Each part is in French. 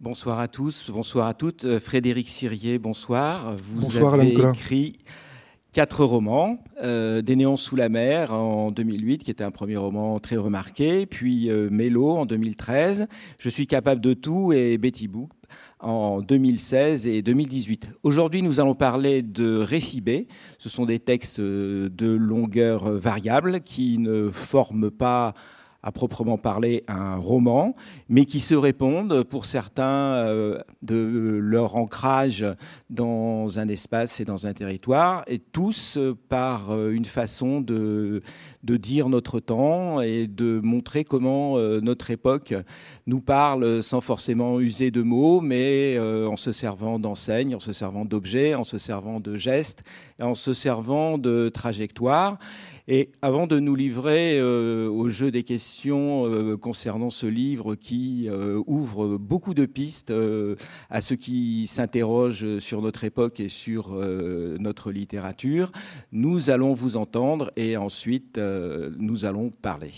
Bonsoir à tous, bonsoir à toutes. Euh, Frédéric Sirier, bonsoir. Vous bonsoir, avez écrit quatre romans. Euh, Des néons sous la mer en 2008, qui était un premier roman très remarqué, puis euh, Mélo en 2013, Je suis capable de tout et Betty Boop en 2016 et 2018. Aujourd'hui, nous allons parler de récits B. Ce sont des textes de longueur variable qui ne forment pas à proprement parler un roman, mais qui se répondent pour certains euh, de leur ancrage dans un espace et dans un territoire, et tous euh, par euh, une façon de, de dire notre temps et de montrer comment notre époque nous parle sans forcément user de mots, mais en se servant d'enseignes, en se servant d'objets, en se servant de gestes, en se servant de trajectoires. Et avant de nous livrer euh, au jeu des questions euh, concernant ce livre qui euh, ouvre beaucoup de pistes à ceux qui s'interrogent sur notre époque et sur notre littérature, nous allons vous entendre et ensuite nous allons parler.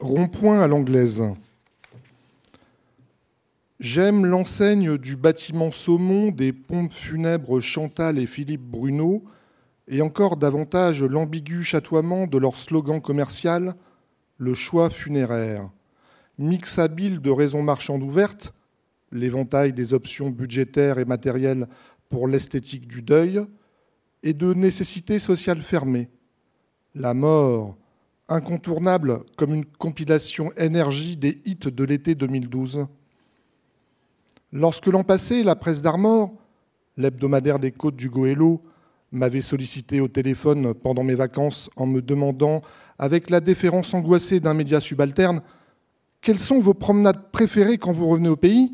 Rond-point à l'anglaise. J'aime l'enseigne du bâtiment saumon des pompes funèbres Chantal et Philippe Bruno, et encore davantage l'ambigu chatoiement de leur slogan commercial Le choix funéraire. Mix de raisons marchandes ouvertes, l'éventail des options budgétaires et matérielles pour l'esthétique du deuil, et de nécessités sociales fermées. La mort, incontournable comme une compilation énergie des hits de l'été 2012. Lorsque l'an passé, la presse d'Armor, l'hebdomadaire des côtes du Goélo, m'avait sollicité au téléphone pendant mes vacances en me demandant, avec la déférence angoissée d'un média subalterne, quelles sont vos promenades préférées quand vous revenez au pays?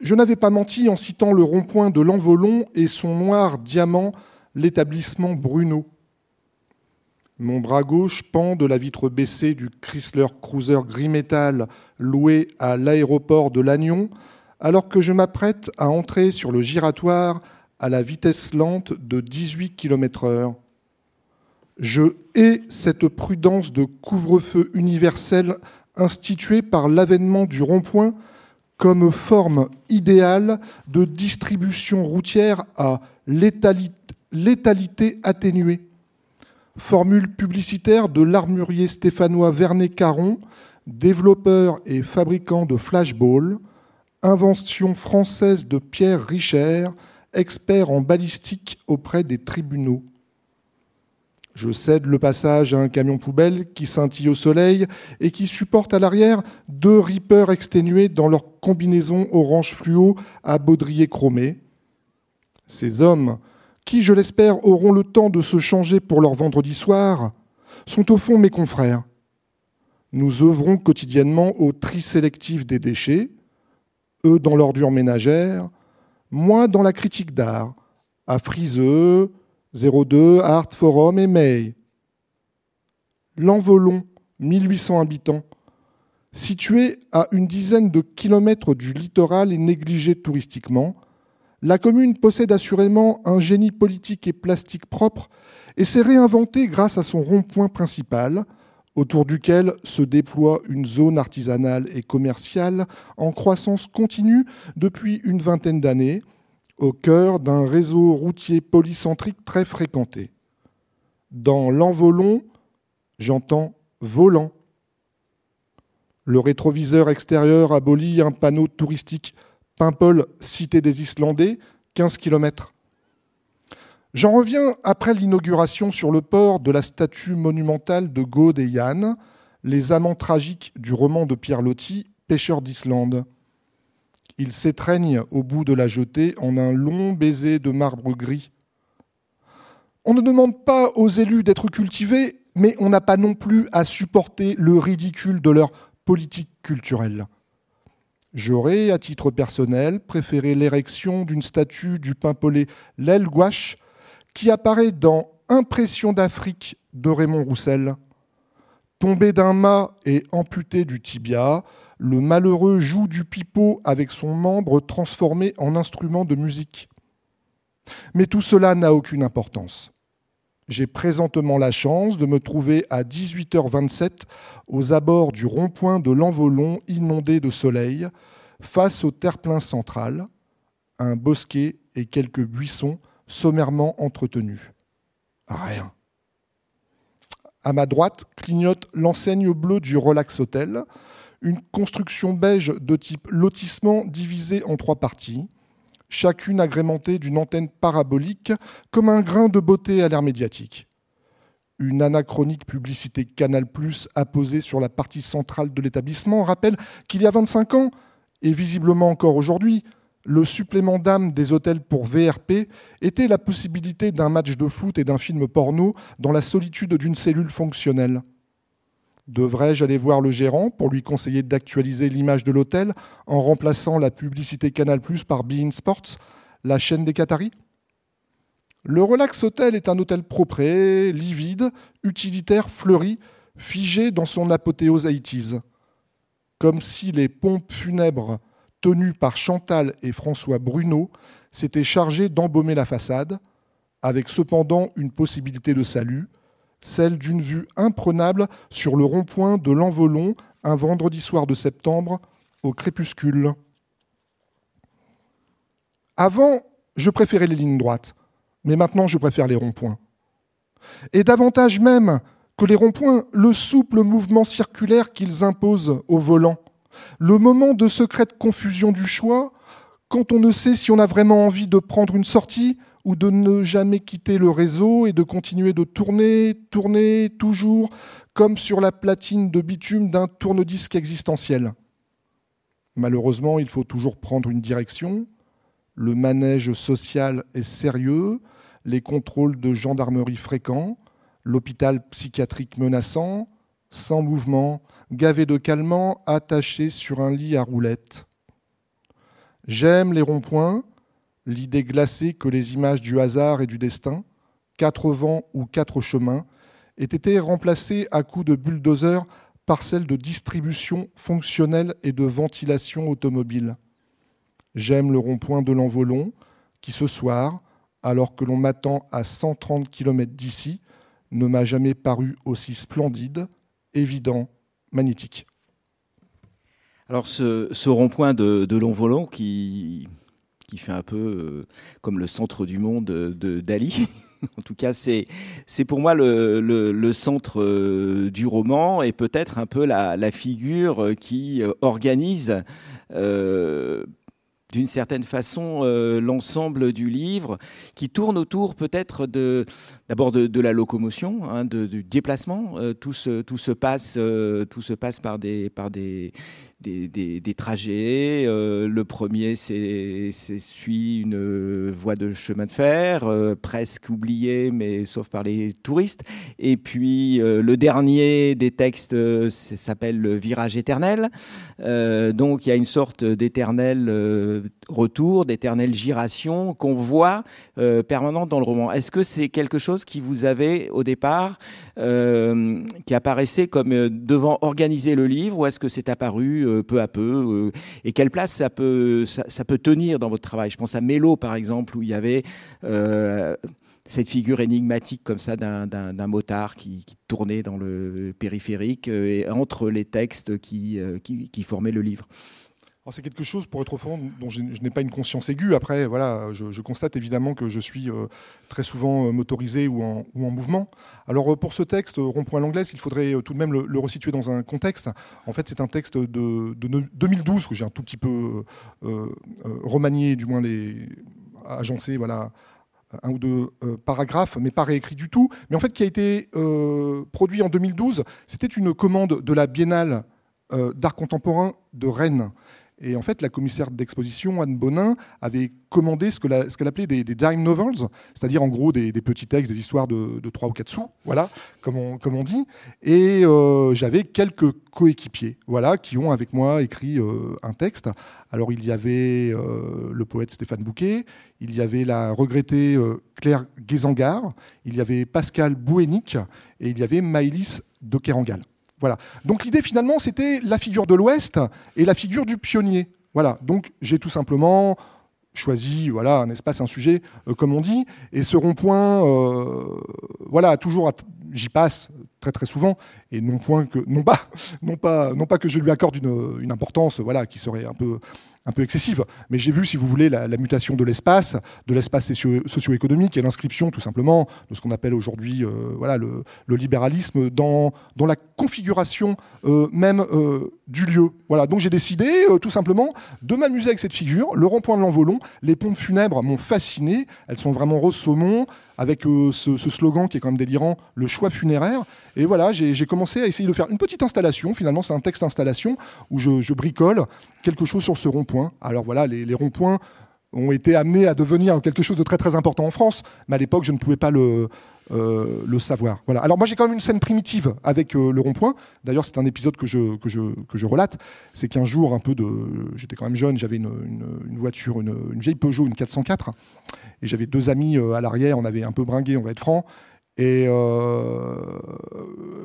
Je n'avais pas menti en citant le rond-point de l'Envolon et son noir diamant, l'établissement Bruno. Mon bras gauche pend de la vitre baissée du Chrysler Cruiser gris métal loué à l'aéroport de Lannion, alors que je m'apprête à entrer sur le giratoire à la vitesse lente de 18 km/h. Je hais cette prudence de couvre-feu universel instituée par l'avènement du rond-point comme forme idéale de distribution routière à létalité atténuée. Formule publicitaire de l'armurier stéphanois Vernet Caron, développeur et fabricant de flashballs, Invention française de Pierre Richer, expert en balistique auprès des tribunaux. Je cède le passage à un camion poubelle qui scintille au soleil et qui supporte à l'arrière deux rippers exténués dans leur combinaison orange fluo à baudrier chromé. Ces hommes, qui, je l'espère, auront le temps de se changer pour leur vendredi soir, sont au fond mes confrères. Nous œuvrons quotidiennement au tri sélectif des déchets, eux dans l'ordure ménagère, moi dans la critique d'art, à Friseux, 02, Art Forum et May. L'Envolon, 1800 habitants, situé à une dizaine de kilomètres du littoral et négligé touristiquement, la commune possède assurément un génie politique et plastique propre et s'est réinventée grâce à son rond-point principal, autour duquel se déploie une zone artisanale et commerciale en croissance continue depuis une vingtaine d'années, au cœur d'un réseau routier polycentrique très fréquenté. Dans l'envolon, j'entends volant. Le rétroviseur extérieur abolit un panneau touristique Paimpol, cité des Islandais, 15 km. J'en reviens après l'inauguration sur le port de la statue monumentale de Gaude et Yann, les amants tragiques du roman de Pierre Loti, Pêcheur d'Islande. Ils s'étreignent au bout de la jetée en un long baiser de marbre gris. On ne demande pas aux élus d'être cultivés, mais on n'a pas non plus à supporter le ridicule de leur politique culturelle. J'aurais, à titre personnel, préféré l'érection d'une statue du pimpolé l'aile gouache qui apparaît dans Impression d'Afrique de Raymond Roussel. Tombé d'un mât et amputé du tibia, le malheureux joue du pipeau avec son membre transformé en instrument de musique. Mais tout cela n'a aucune importance. j'ai présentement la chance de me trouver à 18h27 aux abords du rond-point de l'Envolon inondé de soleil, face au terre-plein central, un bosquet et quelques buissons sommairement entretenus. Rien. À ma droite clignote l'enseigne bleue du Relax Hotel, une construction beige de type lotissement divisée en trois parties chacune agrémentée d'une antenne parabolique comme un grain de beauté à l'air médiatique. Une anachronique publicité Canal Plus apposée sur la partie centrale de l'établissement rappelle qu'il y a 25 ans, et visiblement encore aujourd'hui, le supplément d'âme des hôtels pour VRP était la possibilité d'un match de foot et d'un film porno dans la solitude d'une cellule fonctionnelle. Devrais-je aller voir le gérant pour lui conseiller d'actualiser l'image de l'hôtel en remplaçant la publicité Canal Plus par Bein Sports, la chaîne des Qataris? Le Relax Hotel est un hôtel propre, livide, utilitaire, fleuri, figé dans son apothéose 80 Comme si les pompes funèbres tenues par Chantal et François Bruno s'étaient chargées d'embaumer la façade, avec cependant une possibilité de salut, celle d'une vue imprenable sur le rond-point de l'Envolon un vendredi soir de septembre au crépuscule. Avant, je préférais les lignes droites, mais maintenant je préfère les ronds-points. Et davantage même que les ronds-points, le souple mouvement circulaire qu'ils imposent au volant, le moment de secrète confusion du choix, quand on ne sait si on a vraiment envie de prendre une sortie ou de ne jamais quitter le réseau et de continuer de tourner, tourner, toujours, comme sur la platine de bitume d'un tourne-disque existentiel. Malheureusement, il faut toujours prendre une direction. Le manège social est sérieux, les contrôles de gendarmerie fréquents, l'hôpital psychiatrique menaçant, sans mouvement, gavé de calmants, attaché sur un lit à roulettes. J'aime les ronds-points, l'idée glacée que les images du hasard et du destin, quatre vents ou quatre chemins, aient été remplacées à coups de bulldozer par celles de distribution fonctionnelle et de ventilation automobile. J'aime le rond-point de l'envolon, qui ce soir, alors que l'on m'attend à 130 km d'ici, ne m'a jamais paru aussi splendide, évident, magnétique. Alors ce, rond-point de, l'envolon qui, qui fait un peu euh, comme le centre du monde de Dali. en tout cas, c'est c'est pour moi le, le, centre euh, du roman et peut-être un peu la, figure qui euh, organise d'une certaine façon l'ensemble du livre, qui tourne autour peut-être de d'abord de, la locomotion, hein, du déplacement. tout se tout se passe tout se passe par des trajets. Euh, le premier, c'est suit une voie de chemin de fer, euh, presque oubliée, mais sauf par les touristes. Et puis euh, le dernier des textes s'appelle le virage éternel. donc il y a une sorte d'éternel retour, d'éternelle giration qu'on voit permanente dans le roman. Est-ce que c'est quelque chose qui vous avait au départ, qui apparaissait comme devant organiser le livre, ou est-ce que c'est apparu euh, peu à peu euh, Et quelle place ça peut, tenir dans votre travail? Je pense à Mélo, par exemple, où il y avait euh, cette figure énigmatique comme ça d'un motard qui, tournait dans le périphérique et entre les textes qui formaient le livre c'est quelque chose, pour être franc, dont je, n'ai pas une conscience aiguë. Après, voilà, je, constate évidemment que je suis euh, très souvent euh, motorisé ou en, mouvement. Alors, euh, pour ce texte, Rond-point l'anglaise, il faudrait tout de même le, resituer dans un contexte. En fait, c'est un texte de, 2012 que j'ai un tout petit peu remanié, du moins les agencé, voilà, un ou deux paragraphes, mais pas réécrit du tout. Mais en fait, qui a été produit en 2012, c'était une commande de la Biennale d'art contemporain de Rennes. Et en fait, la commissaire d'exposition, Anne Bonin, avait commandé ce qu'elle appelait des, dime novels, c'est-à-dire en gros des, petits textes, des histoires de, de 3 ou 4 sous, voilà, comme on, comme on dit. Et euh, j'avais quelques coéquipiers voilà, qui ont avec moi écrit euh, un texte. Alors il y avait euh, le poète Stéphane Bouquet, il y avait la regrettée Claire Guézangard, il y avait Pascal Bouénic et il y avait Maëlys de Kerangal. Voilà. Donc l'idée finalement, c'était la figure de l'Ouest et la figure du pionnier. Voilà. Donc j'ai tout simplement choisi voilà un espace, un sujet, comme on dit. Et ce rond-point, voilà, toujours, j'y passe très très souvent, et non point que non pas non pas non pas que je lui accorde une, une importance, voilà, qui serait un peu un peu excessive. Mais j'ai vu, si vous voulez, la, mutation de l'espace, de l'espace socio-économique et l'inscription, tout simplement, de ce qu'on appelle aujourd'hui euh, voilà, le, libéralisme dans, la configuration euh, même euh, du lieu. Voilà. Donc j'ai décidé, tout simplement, de m'amuser avec cette figure. Le rond-point de l'envolon, les pompes funèbres m'ont fasciné. Elles sont vraiment rose saumon, avec ce, slogan qui est quand même délirant, le choix funéraire. Et voilà, j'ai commencé à essayer de faire une petite installation. Finalement, c'est un texte installation où je bricole quelque chose sur ce rond-point alors voilà, les, ronds-points ont été amenés à devenir quelque chose de très très important en France, mais à l'époque je ne pouvais pas le, euh, savoir. Alors moi j'ai quand même une scène primitive avec euh, le rond-point. D'ailleurs c'est un épisode que je, relate. C'est qu'un jour, un peu j'étais quand même jeune, j'avais une, voiture, une, vieille Peugeot, une 404, et j'avais deux amis euh, à l'arrière. On avait un peu bringué, on va être franc. Et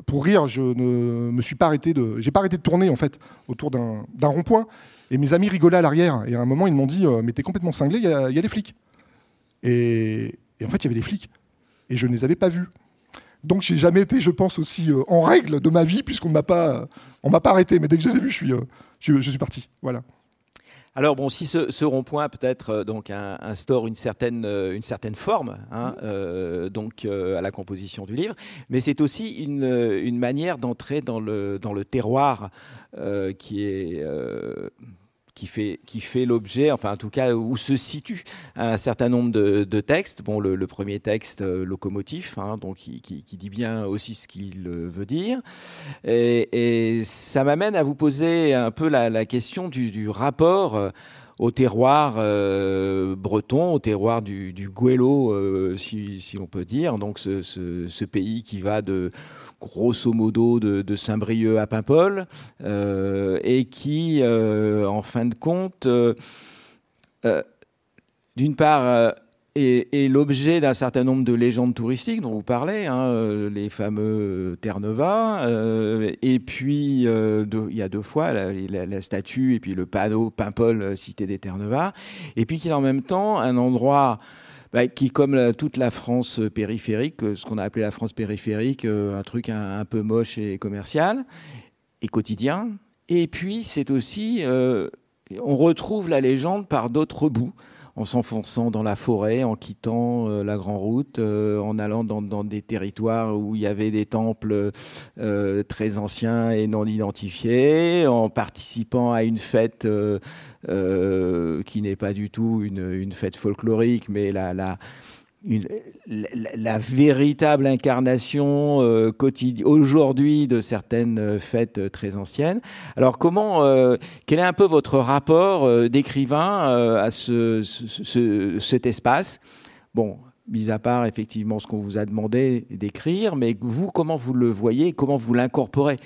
pour rire, je ne suis pas arrêté de, j'ai pas arrêté de tourner en fait autour d'un rond-point. Et mes amis rigolaient à l'arrière. Et à un moment, ils m'ont dit euh, Mais t'es complètement cinglé, il y, a les flics. Et, en fait, il y avait les flics. Et je ne les avais pas vus. Donc, j'ai jamais été, je pense, aussi euh, en règle de ma vie, puisqu'on ne m'a pas, on m'a pas arrêté. Mais dès que je les ai vus, euh, je suis parti. Voilà. Alors bon, si ce, rond-point peut-être euh, donc instaure une certaine euh, une certaine forme, hein, mmh. euh, donc à la composition du livre, mais c'est aussi une, une manière d'entrer dans le dans le terroir qui est qui fait, qui fait l'objet, enfin en tout cas où se situe un certain nombre de, textes. Bon, le, premier texte, euh, locomotif, hein, donc qui, qui, dit bien aussi ce qu'il veut dire. Et, ça m'amène à vous poser un peu la, question du, rapport. Euh, au terroir euh, breton, au terroir du, du Guélo, euh, si, si on peut dire. Donc ce, ce, ce, pays qui va de grosso modo de, Saint-Brieuc à Paimpol, euh, et qui, euh, en fin de compte, euh, d'une part, est, l'objet d'un certain nombre de légendes touristiques dont vous parlez, hein, les fameux Terre-Neuva, et puis il y a deux fois la, statue et puis le panneau Paimpol, cité des Terre-Neuva, et puis qui est en même temps un endroit bah, qui, comme toute la France périphérique, euh, ce qu'on a appelé la France périphérique, euh, un truc un, peu moche et commercial et quotidien. Et puis, c'est aussi, euh, on retrouve la légende par d'autres bouts en s'enfonçant dans la forêt, en quittant euh, la grande route, euh, en allant dans, des territoires où il y avait des temples euh, très anciens et non identifiés, en participant à une fête qui n'est pas du tout une, une fête folklorique, mais la, la la, véritable incarnation euh, aujourd'hui de certaines euh, fêtes euh, très anciennes. Alors comment, euh, quel est un peu votre rapport d'écrivain à ce, ce, cet espace? Bon, mis à part effectivement ce qu'on vous a demandé d'écrire, mais vous, comment vous le voyez, comment vous l'incorporez?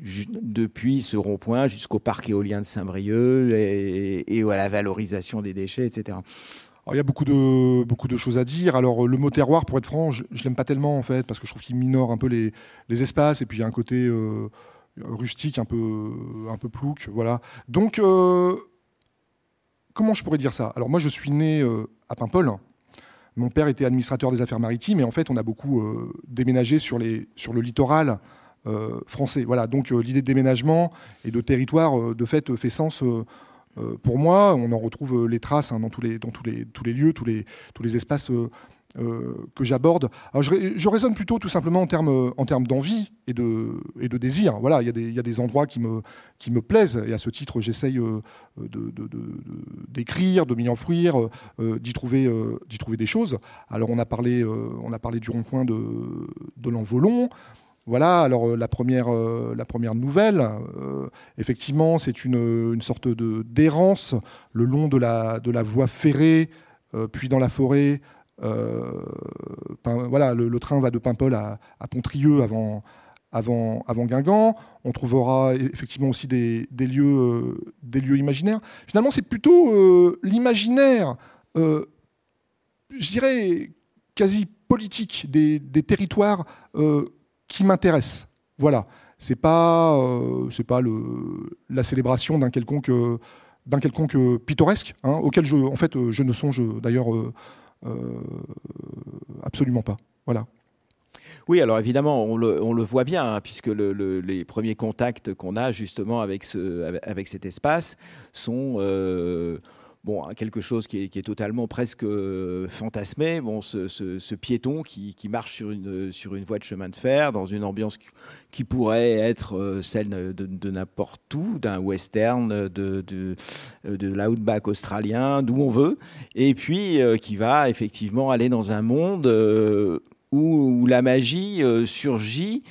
Depuis ce rond-point jusqu'au parc éolien de Saint-Brieuc et, et, à la valorisation des déchets, etc il y a beaucoup de, beaucoup de choses à dire. Alors, le mot terroir, pour être franc, je, ne l'aime pas tellement, en fait, parce que je trouve qu'il minore un peu les, les, espaces, et puis il y a un côté euh, rustique, un peu, un peu plouc, voilà. Donc, euh, comment je pourrais dire ça? Alors, moi, je suis né euh, à Paimpol. Mon père était administrateur des affaires maritimes, et en fait, on a beaucoup déménagé sur, les, sur le littoral français. Voilà, donc l'idée de déménagement et de territoire, de fait, fait sens pour moi, on en retrouve euh, les traces hein, dans, tous les, tous, les, lieux, tous les, espaces euh, que j'aborde. Je, je, raisonne plutôt tout simplement en termes, en termes d'envie et de, désir. Voilà, il y, a des, endroits qui me, plaisent et à ce titre, j'essaye d'écrire, de, m'y enfouir, d'y trouver, des choses. Alors, on a parlé, on a parlé du rond-point de, de l'envolon. Voilà, alors euh, la première, euh, la première nouvelle, euh, effectivement, c'est une, une, sorte d'errance le long de la, de la voie ferrée, puis dans la forêt. voilà, le, train va de Paimpol à, Pontrieux avant, Guingamp. On trouvera effectivement aussi des, lieux, imaginaires. Finalement, c'est plutôt l'imaginaire, je dirais, quasi politique des territoires qui m'intéresse. Voilà. C'est pas, euh, pas la célébration d'un quelconque, d'un quelconque pittoresque, hein, auquel je, ne songe d'ailleurs absolument pas. Voilà. Oui, alors évidemment, on le, voit bien, hein, puisque les premiers contacts qu'on a justement avec, ce, avec cet espace sont euh, bon, quelque chose qui est, totalement presque euh, fantasmé. Bon, ce, piéton qui, marche sur une, sur une voie de chemin de fer dans une ambiance qui, pourrait être euh, celle de, n'importe où, d'un western, de, de, de l'outback australien, d'où on veut, et puis qui va effectivement aller dans un monde où, la magie euh, surgit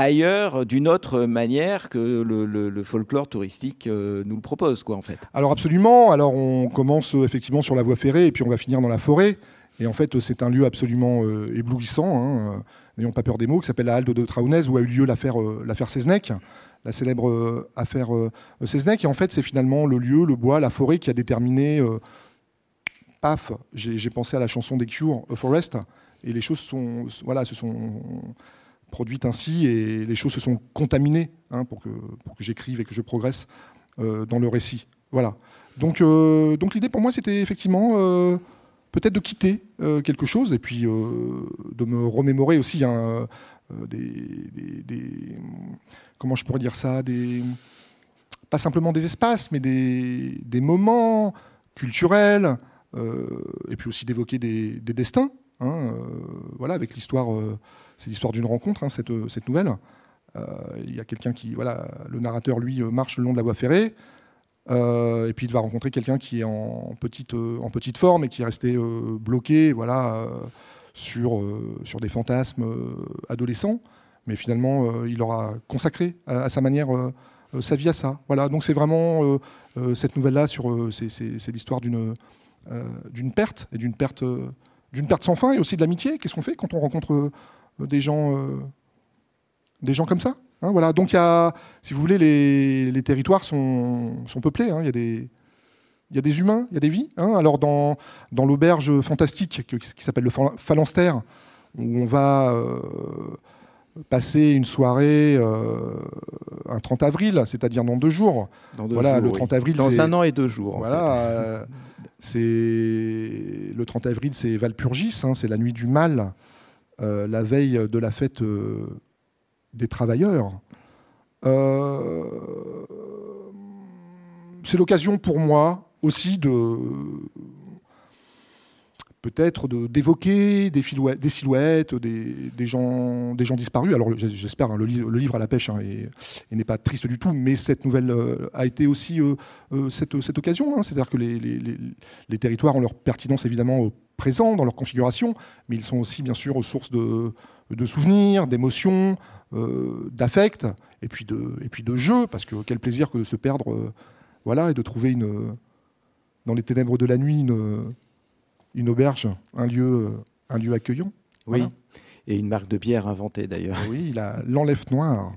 ailleurs d'une autre manière que le, folklore touristique euh, nous le propose, quoi, en fait. Alors absolument. Alors on commence euh, effectivement sur la voie ferrée et puis on va finir dans la forêt. Et en fait, c'est un lieu absolument éblouissant, hein, n'ayons pas peur des mots, qui s'appelle la Halde de Traunès, où a eu lieu l'affaire l'affaire la célèbre affaire Seznec. Et en fait, c'est finalement le lieu, le bois, la forêt qui a déterminé. paf, j'ai pensé à la chanson des Cure, A Forest, et les choses sont, voilà, se sont produites ainsi et les choses se sont contaminées hein, pour que, pour que j'écrive et que je progresse euh, dans le récit. Voilà. Donc, euh, donc l'idée pour moi, c'était effectivement euh, peut-être de quitter quelque chose et puis de me remémorer aussi hein, des, comment je pourrais dire ça, des pas simplement des espaces, mais des, des moments culturels, et puis aussi d'évoquer des, des, destins Hein, voilà, avec l'histoire, c'est l'histoire d'une rencontre, hein, cette, cette, nouvelle. Euh, il y a quelqu'un qui, voilà, le narrateur, lui, marche le long de la voie ferrée. et puis il va rencontrer quelqu'un qui est en petite, en petite forme et qui est resté bloqué voilà, sur, sur des fantasmes adolescents. Mais finalement, il aura consacré à, sa manière sa vie à ça. Voilà, donc c'est vraiment cette nouvelle-là, sur, c'est, l'histoire d'une, d'une perte et d'une perte d'une perte sans fin et aussi de l'amitié. Qu'est-ce qu'on fait quand on rencontre euh, des gens, euh, des gens comme ça hein, voilà. Donc, y a, si vous voulez, les, territoires sont, sont peuplés. Hein. Il y a des. Il y a des humains, il y a des vies. Hein. Alors dans, dans l'auberge fantastique qui, s'appelle le Phalanstère, où on va euh, passer une soirée un 30 avril, c'est-à-dire dans deux jours. Dans voilà, le 30 avril. Dans un an et deux jours. Voilà. C'est le 30 avril, c'est Valpurgis, hein, c'est la nuit du mal, euh, la veille de la fête euh, des travailleurs. Euh, c'est l'occasion pour moi aussi de peut-être d'évoquer des, des, silhouettes, des, gens, disparus. Alors j'espère, hein, le, livre à la pêche hein, n'est pas triste du tout, mais cette nouvelle euh, a été aussi euh, euh, cette, occasion. Hein. C'est-à-dire que les, territoires ont leur pertinence évidemment présent dans leur configuration, mais ils sont aussi bien sûr source de, de souvenirs, d'émotions, d'affects, et puis de, et de jeux, parce que quel plaisir que de se perdre, voilà, et de trouver une, dans les ténèbres de la nuit une une auberge, un lieu, euh, un lieu accueillant. Oui, et une marque de bière inventée d'ailleurs. Oui, l'enlève noir.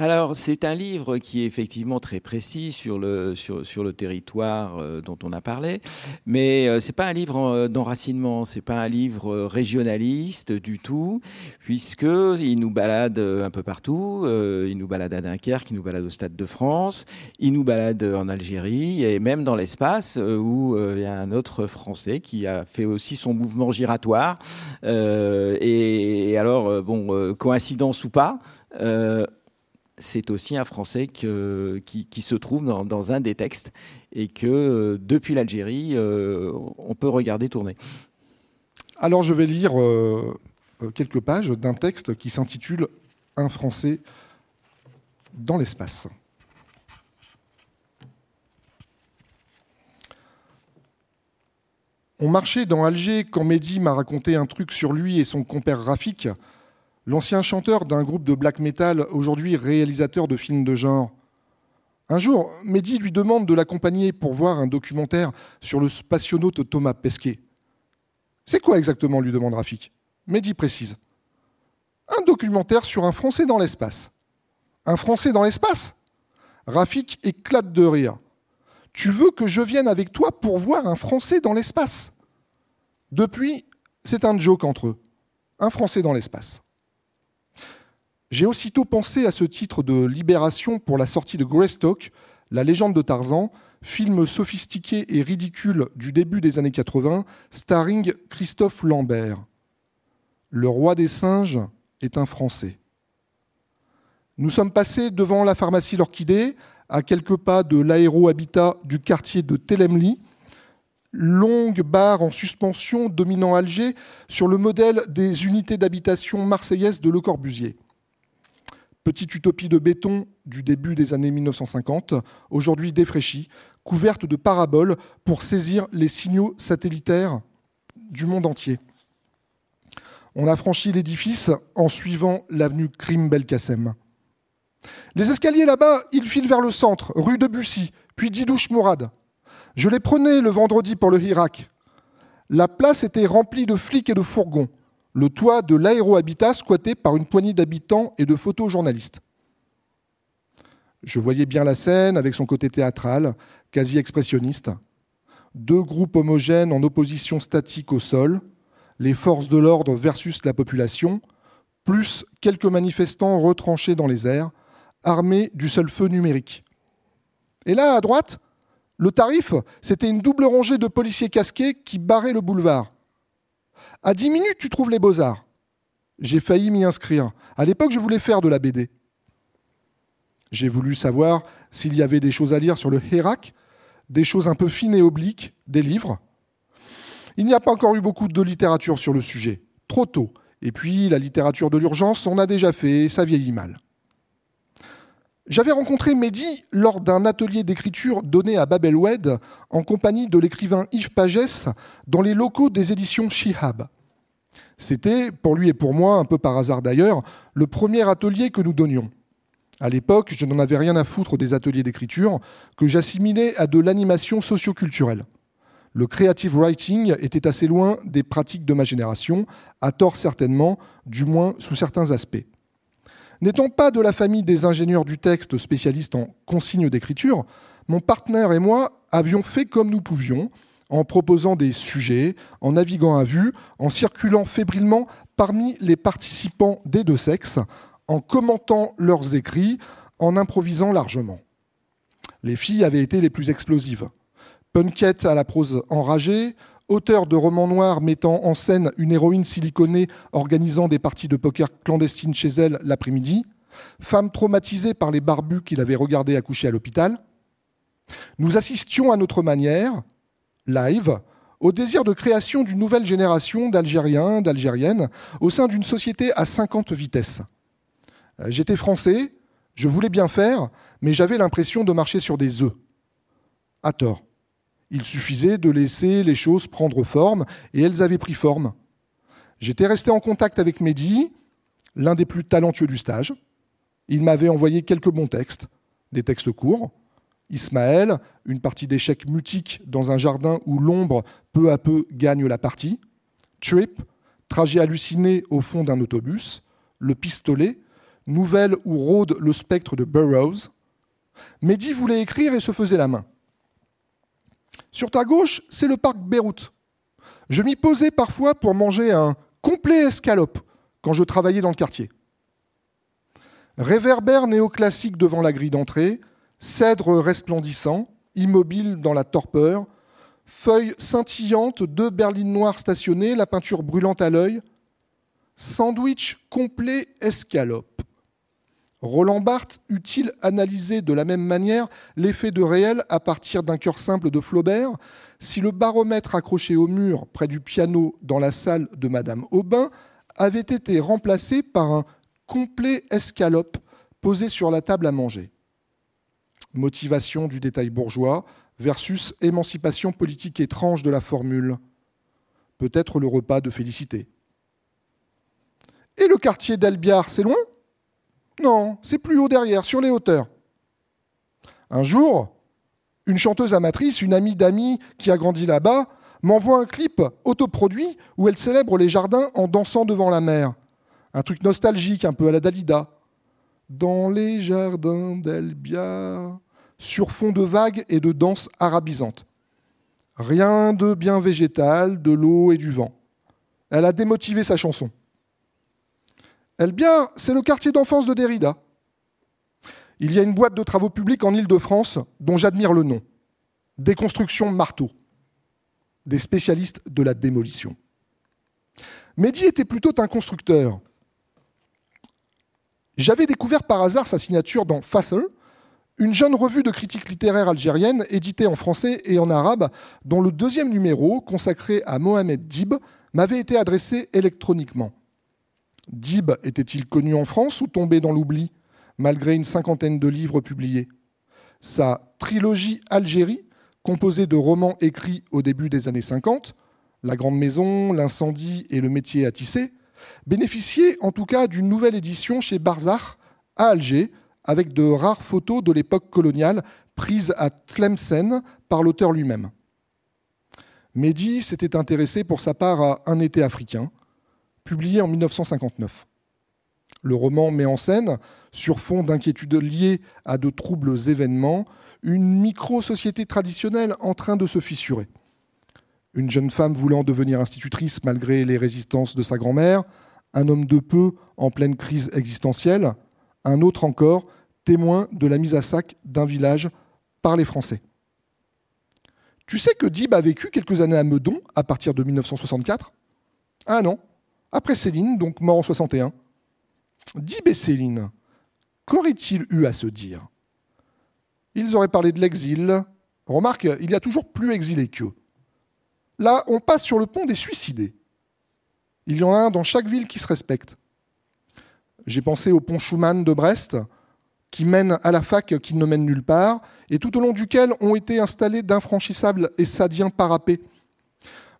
Alors, c'est un livre qui est effectivement très précis sur le, sur, sur le territoire euh, dont on a parlé, mais euh, c'est pas un livre euh, d'enracinement, c'est pas un livre régionaliste du tout, puisque il nous balade un peu partout. il nous balade à Dunkerque, il nous balade au Stade de France, il nous balade en Algérie et même dans l'espace où il y a un autre Français qui a fait aussi son mouvement giratoire. Et, alors, bon, coïncidence ou pas c'est aussi un Français qui, se trouve dans, un des textes et que euh, depuis l'Algérie, euh, on peut regarder tourner. Alors je vais lire euh, quelques pages d'un texte qui s'intitule Un Français dans l'espace. On marchait dans Alger quand Mehdi m'a raconté un truc sur lui et son compère Rafik, l'ancien chanteur d'un groupe de black metal, aujourd'hui réalisateur de films de genre. Un jour, Mehdi lui demande de l'accompagner pour voir un documentaire sur le spationaute Thomas Pesquet. C'est quoi exactement lui demande Rafik. Mehdi précise. Un documentaire sur un Français dans l'espace. Un Français dans l'espace? Rafik éclate de rire. Tu veux que je vienne avec toi pour voir un Français dans l'espace? Depuis, c'est un joke entre eux. Un Français dans l'espace. J'ai aussitôt pensé à ce titre de libération pour la sortie de Greystock, la légende de Tarzan, film sophistiqué et ridicule du début des années 80, starring Christophe Lambert. Le roi des singes est un Français. Nous sommes passés devant la pharmacie L'Orchidée, à quelques pas de l'aéro-habitat du quartier de Telemli, longue barre en suspension dominant Alger sur le modèle des unités d'habitation marseillaises de Le Corbusier. Petite utopie de béton du début des années 1950, aujourd'hui défraîchie, couverte de paraboles pour saisir les signaux satellitaires du monde entier. On a franchi l'édifice en suivant l'avenue Krim Belkacem. Les escaliers là-bas, ils filent vers le centre, rue de Bussy, puis Didouche Mourad. Je les prenais le vendredi pour le Hirak. La place était remplie de flics et de fourgons, le toit de l'aérohabitat squatté par une poignée d'habitants et de photojournalistes. Je voyais bien la scène avec son côté théâtral, quasi expressionniste. Deux groupes homogènes en opposition statique au sol, les forces de l'ordre versus la population, plus quelques manifestants retranchés dans les airs, armés du seul feu numérique. Et là, à droite, le tarif, c'était une double rangée de policiers casqués qui barraient le boulevard. À 10 minutes, tu trouves les beaux-arts. J'ai failli m'y inscrire. À l'époque, je voulais faire de la BD. J'ai voulu savoir s'il y avait des choses à lire sur le Hérac, des choses un peu fines et obliques, des livres. Il n'y a pas encore eu beaucoup de littérature sur le sujet, trop tôt. Et puis, la littérature de l'urgence, on a déjà fait, ça vieillit mal. J'avais rencontré Mehdi lors d'un atelier d'écriture donné à Babelwed en compagnie de l'écrivain Yves Pagès dans les locaux des éditions Shihab. C'était, pour lui et pour moi, un peu par hasard d'ailleurs, le premier atelier que nous donnions. À l'époque, je n'en avais rien à foutre des ateliers d'écriture que j'assimilais à de l'animation socioculturelle. Le creative writing était assez loin des pratiques de ma génération, à tort certainement, du moins sous certains aspects. N'étant pas de la famille des ingénieurs du texte spécialistes en consignes d'écriture, mon partenaire et moi avions fait comme nous pouvions, en proposant des sujets, en naviguant à vue, en circulant fébrilement parmi les participants des deux sexes, en commentant leurs écrits, en improvisant largement. Les filles avaient été les plus explosives. Punkette à la prose enragée, auteur de romans noirs mettant en scène une héroïne siliconée organisant des parties de poker clandestines chez elle l'après-midi, femme traumatisée par les barbus qu'il avait regardés accoucher à l'hôpital. Nous assistions à notre manière, live, au désir de création d'une nouvelle génération d'Algériens, d'Algériennes, au sein d'une société à 50 vitesses. Euh, j'étais français, je voulais bien faire, mais j'avais l'impression de marcher sur des œufs. À tort. Il suffisait de laisser les choses prendre forme, et elles avaient pris forme. J'étais resté en contact avec Mehdi, l'un des plus talentueux du stage. Il m'avait envoyé quelques bons textes, des textes courts. Ismaël, une partie d'échecs mutique dans un jardin où l'ombre peu à peu gagne la partie. Trip, trajet halluciné au fond d'un autobus. Le pistolet, nouvelle où rôde le spectre de Burroughs. Mehdi voulait écrire et se faisait la main. Sur ta gauche, c'est le parc Beyrouth. Je m'y posais parfois pour manger un complet escalope quand je travaillais dans le quartier. Réverbère néoclassique devant la grille d'entrée, cèdre resplendissant, immobile dans la torpeur, feuilles scintillantes, deux berlines noires stationnées, la peinture brûlante à l'œil, sandwich complet escalope. Roland Barthes eut-il analysé de la même manière l'effet de réel à partir d'un cœur simple de Flaubert? Si le baromètre accroché au mur près du piano dans la salle de Madame Aubin avait été remplacé par un complet escalope posé sur la table à manger Motivation du détail bourgeois versus émancipation politique étrange de la formule. Peut-être le repas de félicité. Et le quartier d'Albiard, c'est loin? Non, c'est plus haut derrière, sur les hauteurs. Un jour, une chanteuse amatrice, une amie d'amis qui a grandi là-bas, m'envoie un clip autoproduit où elle célèbre les jardins en dansant devant la mer. Un truc nostalgique, un peu à la Dalida. Dans les jardins d'Elbia, sur fond de vagues et de danse arabisante. Rien de bien végétal, de l'eau et du vent. Elle a démotivé sa chanson. Eh bien, c'est le quartier d'enfance de Derrida. Il y a une boîte de travaux publics en Île-de-France dont j'admire le nom. des constructions marteaux, des spécialistes de la démolition. Mehdi était plutôt un constructeur. J'avais découvert par hasard sa signature dans Fassel, une jeune revue de critique littéraire algérienne éditée en français et en arabe, dont le deuxième numéro, consacré à Mohamed Dib, m'avait été adressé électroniquement. Dib était-il connu en France ou tombé dans l'oubli, malgré une cinquantaine de livres publiés? Sa trilogie Algérie, composée de romans écrits au début des années 50, La Grande Maison, L'incendie et Le métier à tisser, bénéficiait en tout cas d'une nouvelle édition chez Barzach à Alger, avec de rares photos de l'époque coloniale prises à Tlemcen par l'auteur lui-même. Mehdi s'était intéressé pour sa part à Un été africain, publié en 1959. Le roman met en scène, sur fond d'inquiétudes liées à de troubles événements, une micro-société traditionnelle en train de se fissurer. Une jeune femme voulant devenir institutrice malgré les résistances de sa grand-mère, un homme de peu en pleine crise existentielle, un autre encore témoin de la mise à sac d'un village par les Français. Tu sais que Dib a vécu quelques années à Meudon à partir de 1964 Ah non, après Céline, donc mort en 61. Dib et Céline, qu'auraient-ils eu à se dire? Ils auraient parlé de l'exil. Remarque, il y a toujours plus exilés qu'eux. Là, on passe sur le pont des suicidés. Il y en a un dans chaque ville qui se respecte. J'ai pensé au pont Schumann de Brest, qui mène à la fac qui ne mène nulle part, et tout au long duquel ont été installés d'infranchissables et sadiens parapets.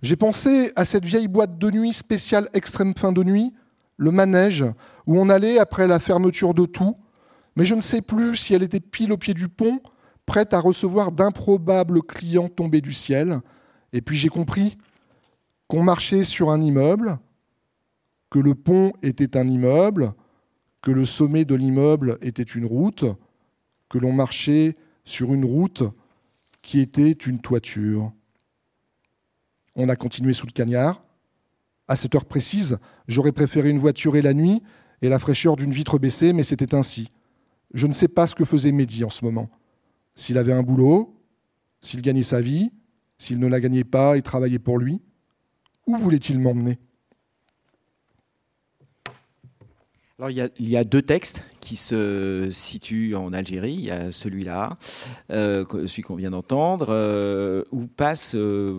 J'ai pensé à cette vieille boîte de nuit spéciale extrême fin de nuit, le manège, où on allait après la fermeture de tout, mais je ne sais plus si elle était pile au pied du pont, prête à recevoir d'improbables clients tombés du ciel. Et puis j'ai compris qu'on marchait sur un immeuble, que le pont était un immeuble, que le sommet de l'immeuble était une route, que l'on marchait sur une route qui était une toiture. On a continué sous le cagnard. À cette heure précise, j'aurais préféré une voiture et la nuit et la fraîcheur d'une vitre baissée, mais c'était ainsi. Je ne sais pas ce que faisait Mehdi en ce moment. S'il avait un boulot, s'il gagnait sa vie, s'il ne la gagnait pas et travaillait pour lui, où voulait-il m'emmener? Alors, il, y a, deux textes qui se situent en Algérie. Il y a celui-là, euh, celui qu'on vient d'entendre, euh, où passent euh,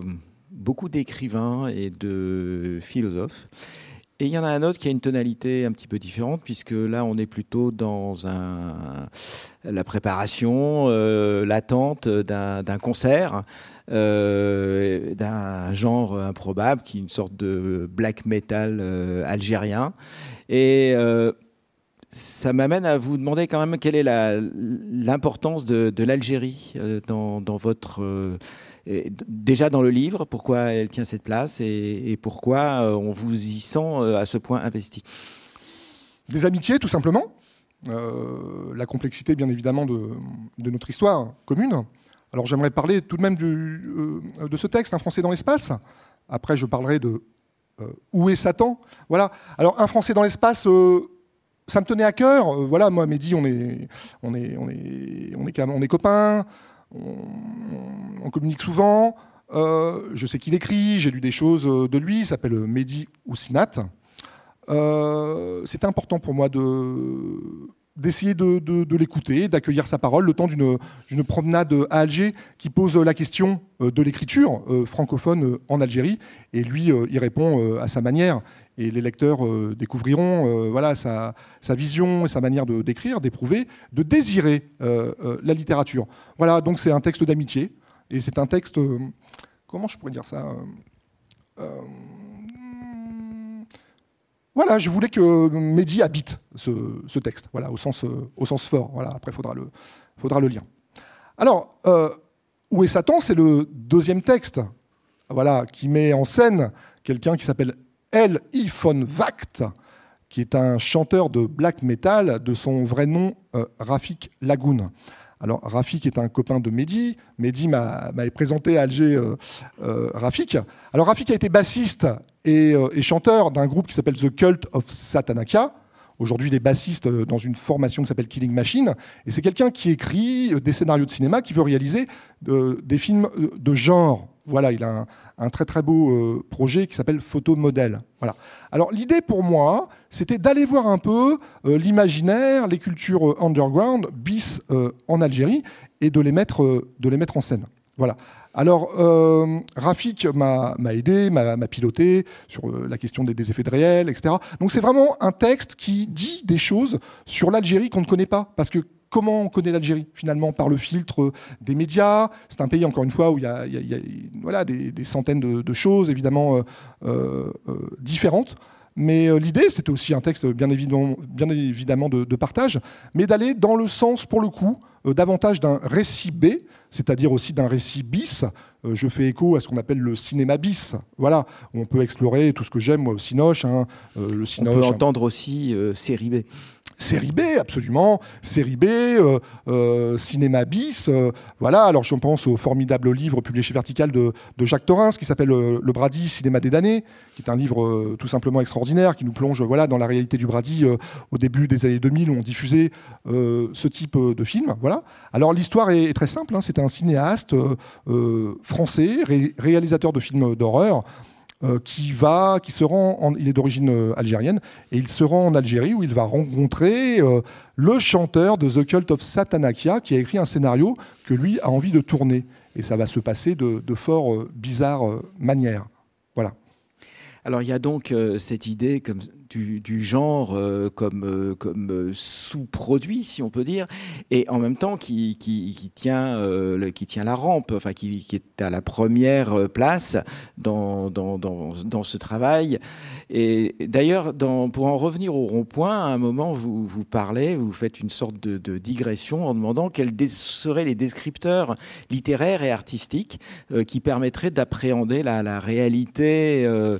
beaucoup d'écrivains et de philosophes. Et il y en a un autre qui a une tonalité un petit peu différente, puisque là, on est plutôt dans la préparation, l'attente d'un concert. d'un genre improbable qui est une sorte de black metal algérien et euh, ça m'amène à vous demander quand même quelle est l'importance de, l'Algérie euh, dans, votre euh, déjà dans le livre, pourquoi elle tient cette place et, pourquoi on vous y sent à ce point investi. Des amitiés, tout simplement. la complexité, bien évidemment, de, notre histoire commune. Alors j'aimerais parler tout de même de ce texte, Un Français dans l'espace. Après, je parlerai de euh, où est Satan? Voilà. Alors, un Français dans l'espace, euh, ça me tenait à cœur. Euh, voilà, moi, Mehdi, on est, on est, on est, on est copains, on, communique souvent. je sais qu'il écrit, j'ai lu des choses de lui. Il s'appelle Mehdi Oussinat. C'est important pour moi de d'essayer de, l'écouter, d'accueillir sa parole, le temps d'une promenade à Alger qui pose la question euh, de l'écriture euh, francophone euh, en Algérie. Et lui, il répond à sa manière. Et les lecteurs découvriront voilà, sa, vision et sa manière d'écrire, d'éprouver, de désirer la littérature. Voilà, donc c'est un texte d'amitié. Et c'est un texte, comment je pourrais dire ça voilà, je voulais que Mehdi habite ce, texte, voilà, au sens, au sens fort. Voilà, après, il faudra le, faudra le lire. Alors, euh, Où est Satan? C'est le deuxième texte voilà, qui met en scène quelqu'un qui s'appelle El von Wacht, qui est un chanteur de black metal de son vrai nom euh, Rafik Lagoon. Alors, Rafik est un copain de Mehdi. Mehdi m'avait présenté à Alger euh, euh, Rafik. Alors, Rafik a été bassiste euh, et, chanteur d'un groupe qui s'appelle The Cult of Satanakia, Aujourd'hui, il est bassiste dans une formation qui s'appelle Killing Machine. Et c'est quelqu'un qui écrit des scénarios de cinéma, qui veut réaliser des films de genre. Voilà, il a un, très très beau projet qui s'appelle Photo Modèle. Voilà. Alors l'idée pour moi, c'était d'aller voir un peu l'imaginaire, les cultures underground, bis en Algérie, et de les mettre, en scène. Voilà. Alors, euh, Rafik m'a aidé, m'a piloté sur euh, la question des, effets de réel, etc. Donc, c'est vraiment un texte qui dit des choses sur l'Algérie qu'on ne connaît pas. Parce que comment on connaît l'Algérie finalement par le filtre des médias. C'est un pays encore une fois où il y a, voilà, des, centaines de, choses évidemment euh, différentes. Mais l'idée, c'était aussi un texte bien évidemment, bien évidemment de, de partage, mais d'aller dans le sens, pour le coup, davantage d'un récit B, c'est-à-dire aussi d'un récit bis. Euh, je fais écho à ce qu'on appelle le cinéma bis. Voilà, on peut explorer tout ce que j'aime, moi, au Cinoche. Hein, euh, le Cinoche, on peut entendre aussi euh, série B. Série B, absolument. Série B, euh, euh, cinéma bis. Euh, voilà. Alors, je pense au formidable livre publié chez Vertical de, Jacques Torrens qui s'appelle Le Brady, cinéma des damnés, qui est un livre tout simplement extraordinaire qui nous plonge voilà, dans la réalité du Brady au début des années 2000 où on diffusait ce type de film. Voilà. Alors, l'histoire est, très simple. Hein. C'est un cinéaste français, réalisateur de films d'horreur. Euh, qui va, qui se rend, il est d'origine euh, algérienne, et il se rend en Algérie où il va rencontrer euh, le chanteur de The Cult of Satanakia qui a écrit un scénario que lui a envie de tourner. Et ça va se passer de, fort bizarres manières. Voilà. Alors il y a donc cette idée comme du, genre euh, comme, euh, comme euh, sous-produit, si on peut dire, et en même temps qui, qui, tient, qui tient la rampe, enfin qui, qui, est à la première place dans, dans, dans, dans ce travail. Et d'ailleurs, pour en revenir au rond-point, à un moment, vous, vous parlez, vous faites une sorte de, de digression en demandant quels seraient les descripteurs littéraires et artistiques qui permettraient d'appréhender la, la réalité euh,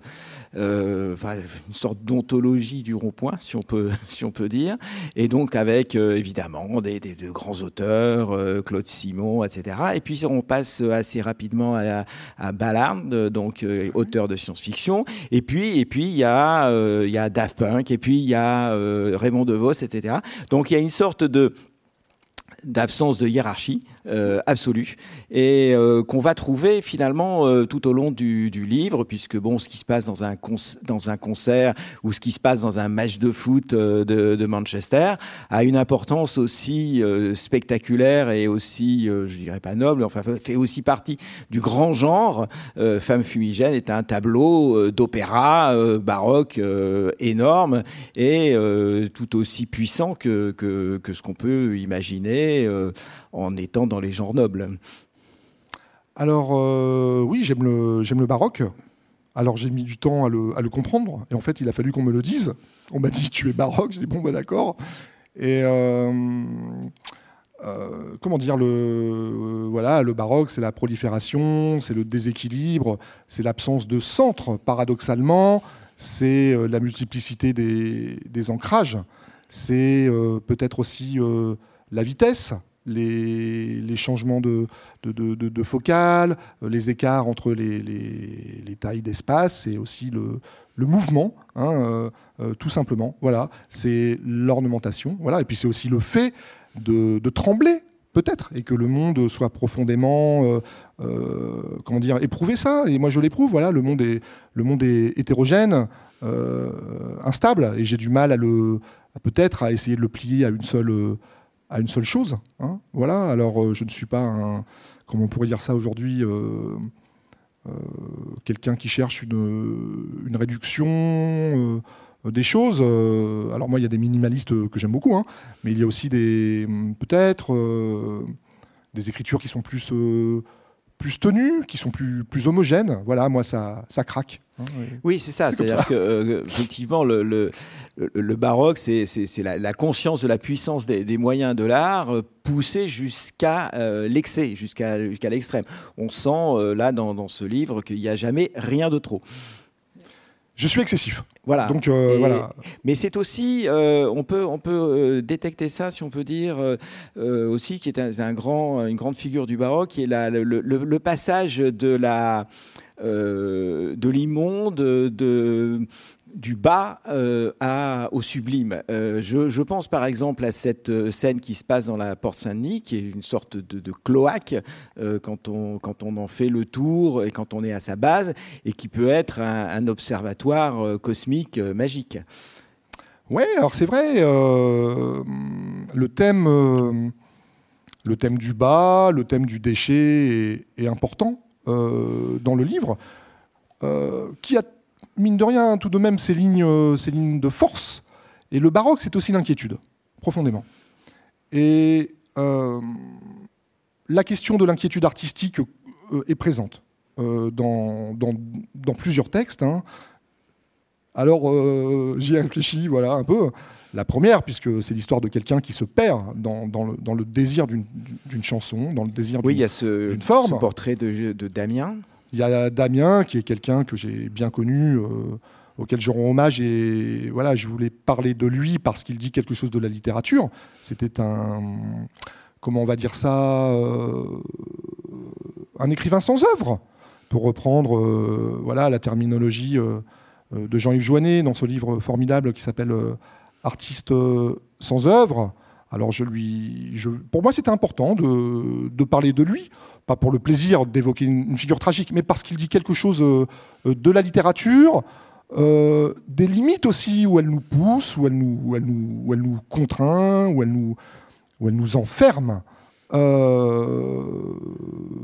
enfin, une sorte d'ontologie du rond-point, si on peut, si on peut dire, et donc avec euh, évidemment des, des, de grands auteurs, euh, Claude Simon, etc. Et puis on passe assez rapidement à, à Ballard, donc auteur de science-fiction. Et puis, et puis il y a, il y a Daft Punk, et puis il y a Raymond DeVos, etc. Donc il y a une sorte de d'absence de hiérarchie euh, absolue et euh, qu'on va trouver finalement euh, tout au long du, du, livre puisque bon ce qui se passe dans un dans un concert ou ce qui se passe dans un match de foot de, de, Manchester a une importance aussi spectaculaire et aussi je dirais pas noble enfin fait aussi partie du grand genre Femme fumigène est un tableau d'opéra baroque énorme et tout aussi puissant que, que, que ce qu'on peut imaginer euh, en étant dans les genres nobles Alors euh, oui, j'aime le, j'aime le baroque. Alors j'ai mis du temps à le, comprendre, et en fait il a fallu qu'on me le dise. On m'a dit tu es baroque, j'ai dit bon bah d'accord. Et euh, comment dire le voilà le baroque c'est la prolifération, c'est le déséquilibre, c'est l'absence de centre paradoxalement, c'est la multiplicité des, des ancrages, c'est peut-être aussi la vitesse, les, changements de, de, focale, euh, les écarts entre les, tailles d'espace et aussi le, mouvement, hein, euh, euh, tout simplement. Voilà, c'est l'ornementation. Voilà, et puis c'est aussi le fait de, trembler peut-être, et que le monde soit profondément, comment dire, éprouvé ça. Et moi, je l'éprouve. Voilà, le monde est, le monde est hétérogène, instable, et j'ai du mal à le, peut-être à essayer de le plier à une seule à une seule chose. Hein. voilà. Alors, euh, je ne suis pas un, comment on pourrait dire ça aujourd'hui, euh, euh, quelqu'un qui cherche une, réduction des choses. alors moi, il y a des minimalistes que j'aime beaucoup, hein, mais il y a aussi des peut-être des écritures qui sont plus plus tenues, qui sont plus, plus homogènes. Voilà, moi, ça, ça craque. Hein, oui, c'est ça. C'est-à-dire que, euh, effectivement, le, le, le baroque, c'est la, la, conscience de la puissance des, des moyens de l'art euh, poussée jusqu'à euh, l'excès, jusqu'à l'extrême. On sent, là, dans, dans ce livre, qu'il n'y a jamais rien de trop. Je suis excessif. Voilà. Donc euh, voilà. Mais c'est aussi, euh, on peut, on peut euh, détecter ça, si on peut dire, aussi, qui est un, grand, une grande figure du baroque, qui est la, le, le, passage de la, de l'immonde, de du bas à, au sublime. Je, pense par exemple à cette scène qui se passe dans la Porte Saint-Denis, qui est une sorte de, cloaque quand, on, quand on en fait le tour et quand on est à sa base, et qui peut être un, observatoire cosmique magique. Oui, alors c'est vrai, le thème le thème du bas, le thème du déchet est, important euh, dans le livre, euh, qui a, mine de rien, tout de même ses lignes, euh, lignes de force. Et le baroque, c'est aussi l'inquiétude, profondément. Et la question de l'inquiétude artistique est présente dans, dans, plusieurs textes. Hein. Alors, j'y ai réfléchi, voilà, un peu. La première, puisque c'est l'histoire de quelqu'un qui se perd dans, le, désir d'une chanson, dans le désir d'une forme. Oui, il y a ce, portrait de, Damien. Il y a Damien, qui est quelqu'un que j'ai bien connu, euh, auquel je rends hommage. Et voilà, je voulais parler de lui parce qu'il dit quelque chose de la littérature. C'était un. Comment on va dire ça euh, Un écrivain sans œuvre, pour reprendre euh, voilà, la terminologie de Jean-Yves Joannet dans ce livre formidable qui s'appelle artiste sans œuvre. Alors je lui, pour moi c'était important de, parler de lui, pas pour le plaisir d'évoquer une, figure tragique, mais parce qu'il dit quelque chose euh, de la littérature, euh, des limites aussi où elle nous pousse, où elle nous, contraint, où elle nous, enferme.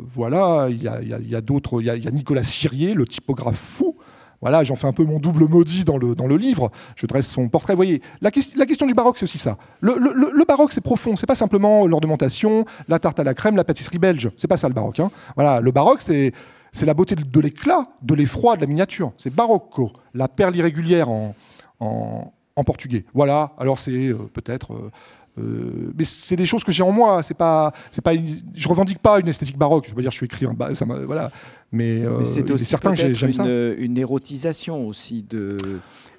voilà, il y a d'autres, il y, a Nicolas Sirier, le typographe fou, voilà, j'en fais un peu mon double maudit dans le, dans le livre. Je dresse son portrait. Vous voyez, la, question du baroque, c'est aussi ça. Le, baroque, c'est profond. C'est pas simplement l'ornementation, la tarte à la crème, la pâtisserie belge. C'est pas ça le baroque. Hein. Voilà, le baroque, c'est c'est la beauté de l'éclat, de l'effroi de la miniature. C'est barocco, la perle irrégulière en, en, portugais. Voilà, alors c'est euh, peut-être euh, euh, mais c'est des choses que j'ai en moi. C'est pas, c'est pas, je revendique pas une esthétique baroque. Je veux dire, je suis écrit en bas, ça voilà. Mais, euh, c'est aussi certains j'aime ça. Une érotisation aussi de.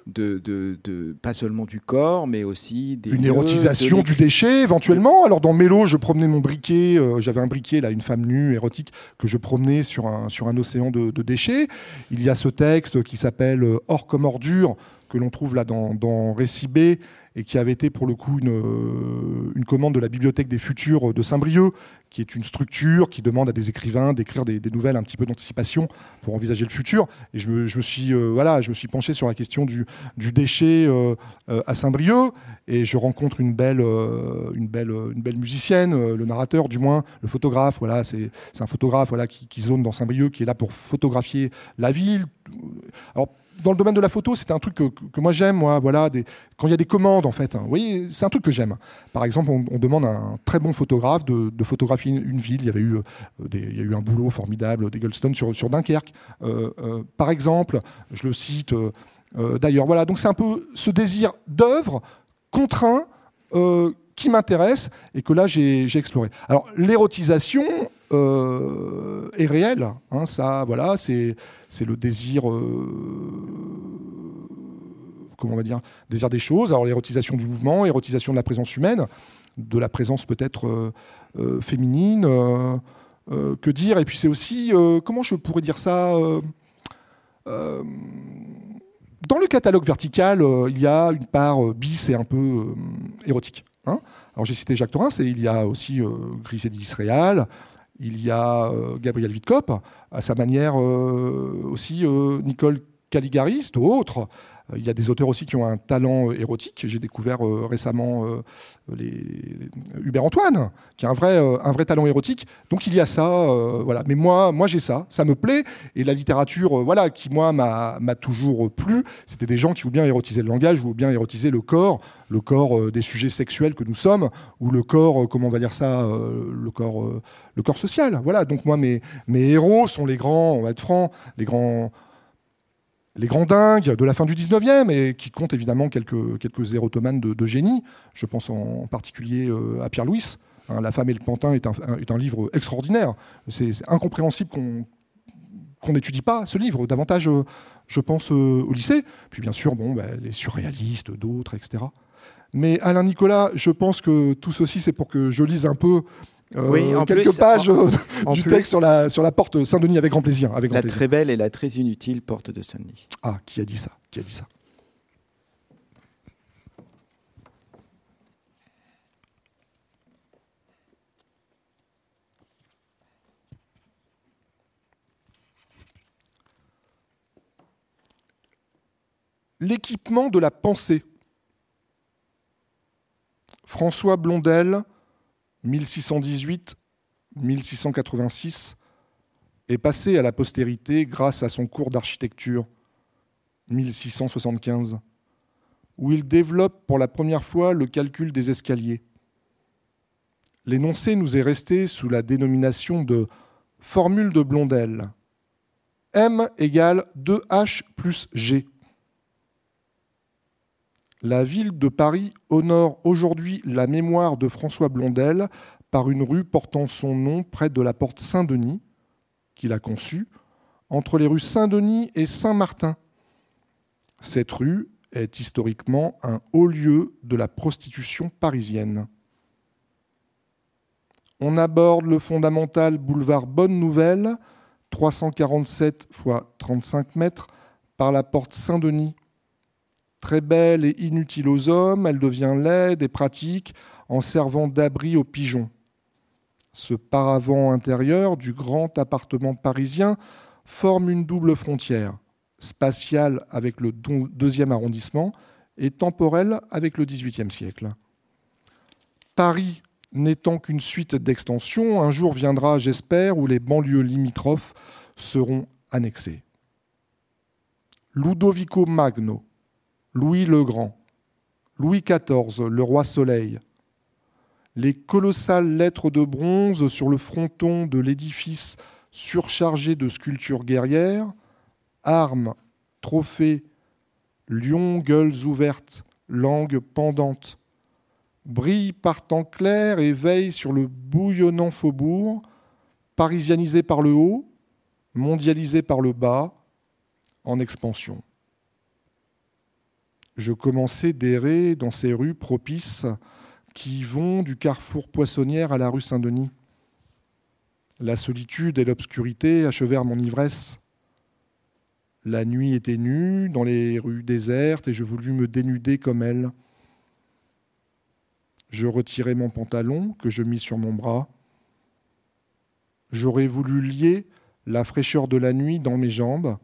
De, de, de, pas seulement du corps, mais aussi des une érotisation du déchet éventuellement. Alors dans Mélo, je promenais mon briquet, euh, j'avais un briquet là, une femme nue érotique que je promenais sur un sur un océan de, de déchets. Il y a ce texte qui s'appelle Or comme ordure que l'on trouve là dans, dans Récit B, et qui avait été pour le coup une, euh, une commande de la Bibliothèque des Futurs de Saint-Brieuc, qui est une structure qui demande à des écrivains d'écrire des, nouvelles un petit peu d'anticipation pour envisager le futur. Et je me, suis, euh, voilà, je me suis penché sur la question du, du déchet euh, à Saint-Brieuc, et je rencontre une belle, une belle, une belle musicienne, le narrateur du moins, le photographe. Voilà, c'est un photographe voilà, qui, qui zone dans Saint-Brieuc, qui est là pour photographier la ville. Alors, dans le domaine de la photo, c'est un truc que, moi j'aime, moi, voilà, quand il y a des commandes en fait. Hein. c'est un truc que j'aime. Par exemple, on, demande à un très bon photographe de, photographier une, ville. Il y avait eu, euh, il y a eu un boulot formidable d'Eggleston sur, sur Dunkerque, euh, euh, par exemple. Je le cite d'ailleurs. Voilà, donc c'est un peu ce désir d'œuvre contraint qui m'intéresse et que là j'ai exploré. Alors l'érotisation est réelle, hein, ça, voilà, c'est le désir, euh, comment on va dire, désir des choses. Alors l'érotisation du mouvement, érotisation de la présence humaine, de la présence peut-être euh, euh, féminine. que dire? Et puis c'est aussi, comment je pourrais dire ça dans le catalogue vertical, il y a une part bis et un peu érotique. Hein. Alors j'ai cité Jacques Torrens, et il y a aussi Griselda Israël, il y a euh, Gabriel Witkop, à sa manière euh, aussi euh, Nicole Caligaris, d'autres. Il y a des auteurs aussi qui ont un talent érotique. J'ai découvert récemment les, Hubert Antoine, qui a un vrai, talent érotique. Donc il y a ça, voilà. Mais moi, moi j'ai ça, ça me plaît. Et la littérature, voilà, qui moi m'a toujours plu, c'était des gens qui ou bien érotiser le langage, ou bien érotiser le corps, le corps des sujets sexuels que nous sommes, ou le corps, comment on va dire ça, le corps le corps social. Voilà, donc moi, mes, mes héros sont les grands, on va être franc, les grands, les grands dingues de la fin du 19e et qui comptent évidemment quelques, quelques érotomanes de, génie. Je pense en particulier euh, à Pierre-Louis. Hein, la femme et le pantin est un, est un livre extraordinaire. C'est incompréhensible qu'on n'étudie pas ce livre, davantage, euh, je pense, euh, au lycée. Puis bien sûr, bon, bah, les surréalistes, d'autres, etc. Mais Alain Nicolas, je pense que tout ceci, c'est pour que je lise un peu euh, oui, en quelques pages euh, du texte sur la, porte Saint-Denis avec grand plaisir. La très belle et la très inutile porte de Saint-Denis. Ah, qui a dit ça Qui a dit ça l'équipement de la pensée. François Blondel 1618-1686, est passé à la postérité grâce à son cours d'architecture, 1675, où il développe pour la première fois le calcul des escaliers. L'énoncé nous est resté sous la dénomination de formule de Blondel. M égale 2H plus G. La ville de Paris honore aujourd'hui la mémoire de François Blondel par une rue portant son nom près de la porte Saint-Denis, qu'il a conçue, entre les rues Saint-Denis et Saint-Martin. Cette rue est historiquement un haut lieu de la prostitution parisienne. On aborde le fondamental boulevard Bonne Nouvelle, 347 x 35 mètres, par la porte Saint-Denis. Très belle et inutile aux hommes, elle devient laide et pratique en servant d'abri aux pigeons. Ce paravent intérieur du grand appartement parisien forme une double frontière, spatiale avec le deuxième arrondissement et temporelle avec le XVIIIe siècle. Paris n'étant qu'une suite d'extensions, un jour viendra, j'espère, où les banlieues limitrophes seront annexées. Ludovico Magno, Louis le Grand, Louis XIV, le roi Soleil, les colossales lettres de bronze sur le fronton de l'édifice surchargé de sculptures guerrières, armes, trophées, lions, gueules ouvertes, langues pendantes, brille par temps clair et veille sur le bouillonnant faubourg, parisianisé par le haut, mondialisé par le bas, en expansion. Je commençais d'errer dans ces rues propices qui vont du carrefour Poissonnière à la rue Saint-Denis. La solitude et l'obscurité achevèrent mon ivresse. La nuit était nue dans les rues désertes et je voulus me dénuder comme elle. Je retirai mon pantalon que je mis sur mon bras. J'aurais voulu lier la fraîcheur de la nuit dans mes jambes.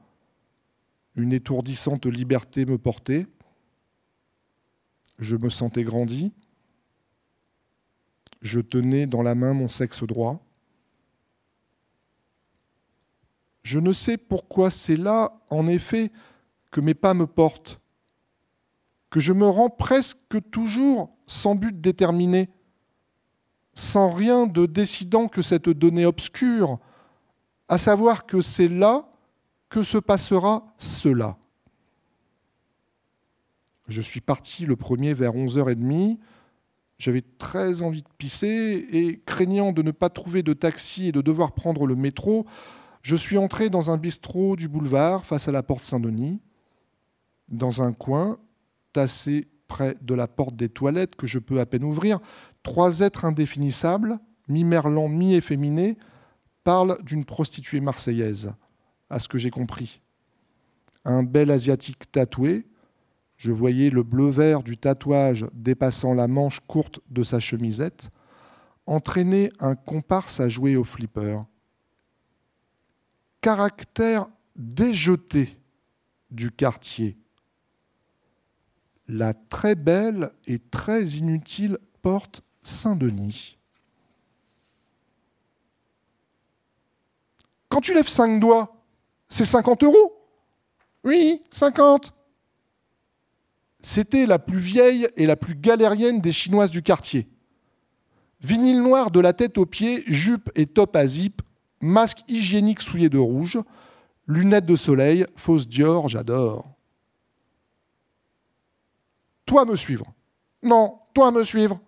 Une étourdissante liberté me portait. Je me sentais grandi. Je tenais dans la main mon sexe droit. Je ne sais pourquoi c'est là, en effet, que mes pas me portent que je me rends presque toujours sans but déterminé, sans rien de décidant que cette donnée obscure, à savoir que c'est là que se passera cela. Je suis parti le premier vers 11h30. J'avais très envie de pisser et craignant de ne pas trouver de taxi et de devoir prendre le métro, je suis entré dans un bistrot du boulevard face à la porte Saint-Denis. Dans un coin, tassés près de la porte des toilettes que je peux à peine ouvrir, trois êtres indéfinissables, mi-merlan, mi-efféminés, parlent d'une prostituée marseillaise, à ce que j'ai compris. Un bel asiatique tatoué, je voyais le bleu-vert du tatouage dépassant la manche courte de sa chemisette, entraîner un comparse à jouer au flipper. Caractère déjeté du quartier la très belle et très inutile porte Saint-Denis. Quand tu lèves cinq doigts, c'est 50 euros Oui, 50 C'était la plus vieille et la plus galérienne des Chinoises du quartier. Vinyle noir de la tête aux pieds, jupe et top à zip, masque hygiénique souillé de rouge, lunettes de soleil, fausse Dior, j'adore. Toi me suivre. Non, toi me suivre.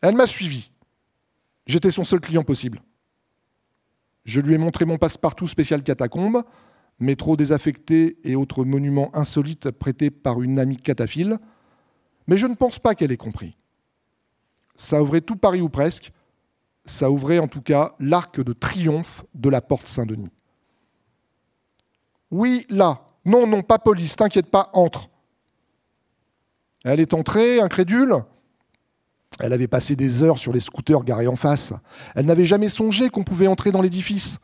Elle m'a suivi. J'étais son seul client possible. Je lui ai montré mon passe-partout spécial catacombe, métro désaffecté et autres monuments insolites prêtés par une amie cataphile, mais je ne pense pas qu'elle ait compris. Ça ouvrait tout Paris ou presque, ça ouvrait en tout cas l'arc de triomphe de la porte Saint-Denis. Oui, là. Non, non, pas police, t'inquiète pas, entre. Elle est entrée, incrédule. Elle avait passé des heures sur les scooters garés en face. Elle n'avait jamais songé qu'on pouvait entrer dans l'édifice.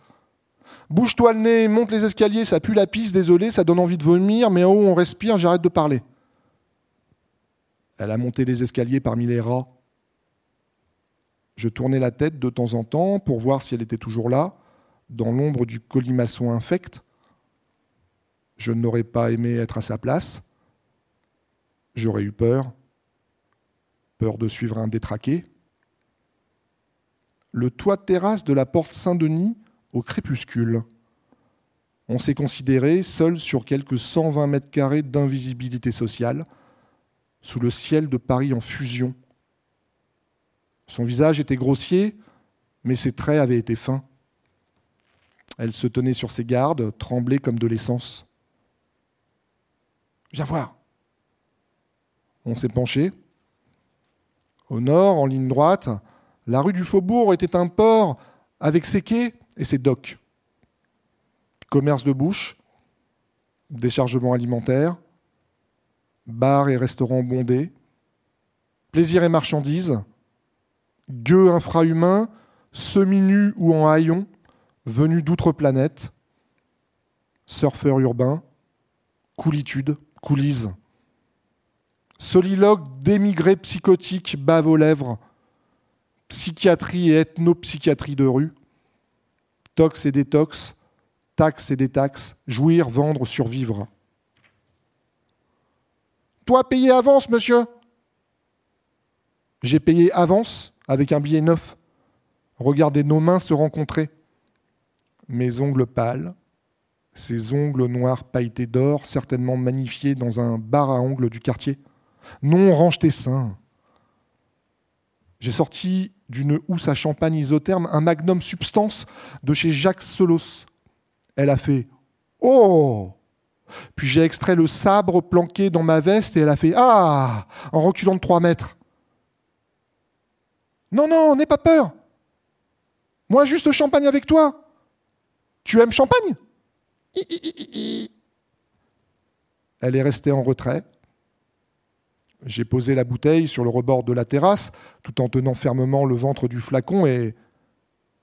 Bouge-toi le nez, monte les escaliers, ça pue la pisse, désolé, ça donne envie de vomir, mais en haut on respire, j'arrête de parler. Elle a monté les escaliers parmi les rats. Je tournais la tête de temps en temps pour voir si elle était toujours là, dans l'ombre du colimaçon infect. Je n'aurais pas aimé être à sa place. J'aurais eu peur. Peur de suivre un détraqué. Le toit de terrasse de la porte Saint-Denis au crépuscule. On s'est considéré seul sur quelques 120 mètres carrés d'invisibilité sociale, sous le ciel de Paris en fusion. Son visage était grossier, mais ses traits avaient été fins. Elle se tenait sur ses gardes, tremblait comme de l'essence. Viens voir. On s'est penché. Au nord, en ligne droite, la rue du Faubourg était un port avec ses quais et ses docks. Commerce de bouche, déchargement alimentaire, bars et restaurants bondés, plaisir et marchandises, gueux infrahumains, semi-nus ou en haillons, venus d'outre planète, surfeurs urbains, coulitude, coulisses, soliloques d'émigrés psychotiques bavent aux lèvres, psychiatrie et ethnopsychiatrie de rue, tox et détox, taxes et détaxes, jouir, vendre, survivre. Toi, payé avance, monsieur J'ai payé avance avec un billet neuf. Regardez nos mains se rencontrer. Mes ongles pâles, ces ongles noirs pailletés d'or, certainement magnifiés dans un bar à ongles du quartier. Non, range tes seins. J'ai sorti d'une housse à champagne isotherme un magnum substance de chez Jacques Solos. Elle a fait Oh Puis j'ai extrait le sabre planqué dans ma veste et elle a fait Ah en reculant de trois mètres. Non, non, n'aie pas peur. Moi, juste champagne avec toi. Tu aimes champagne? Elle est restée en retrait. J'ai posé la bouteille sur le rebord de la terrasse, tout en tenant fermement le ventre du flacon, et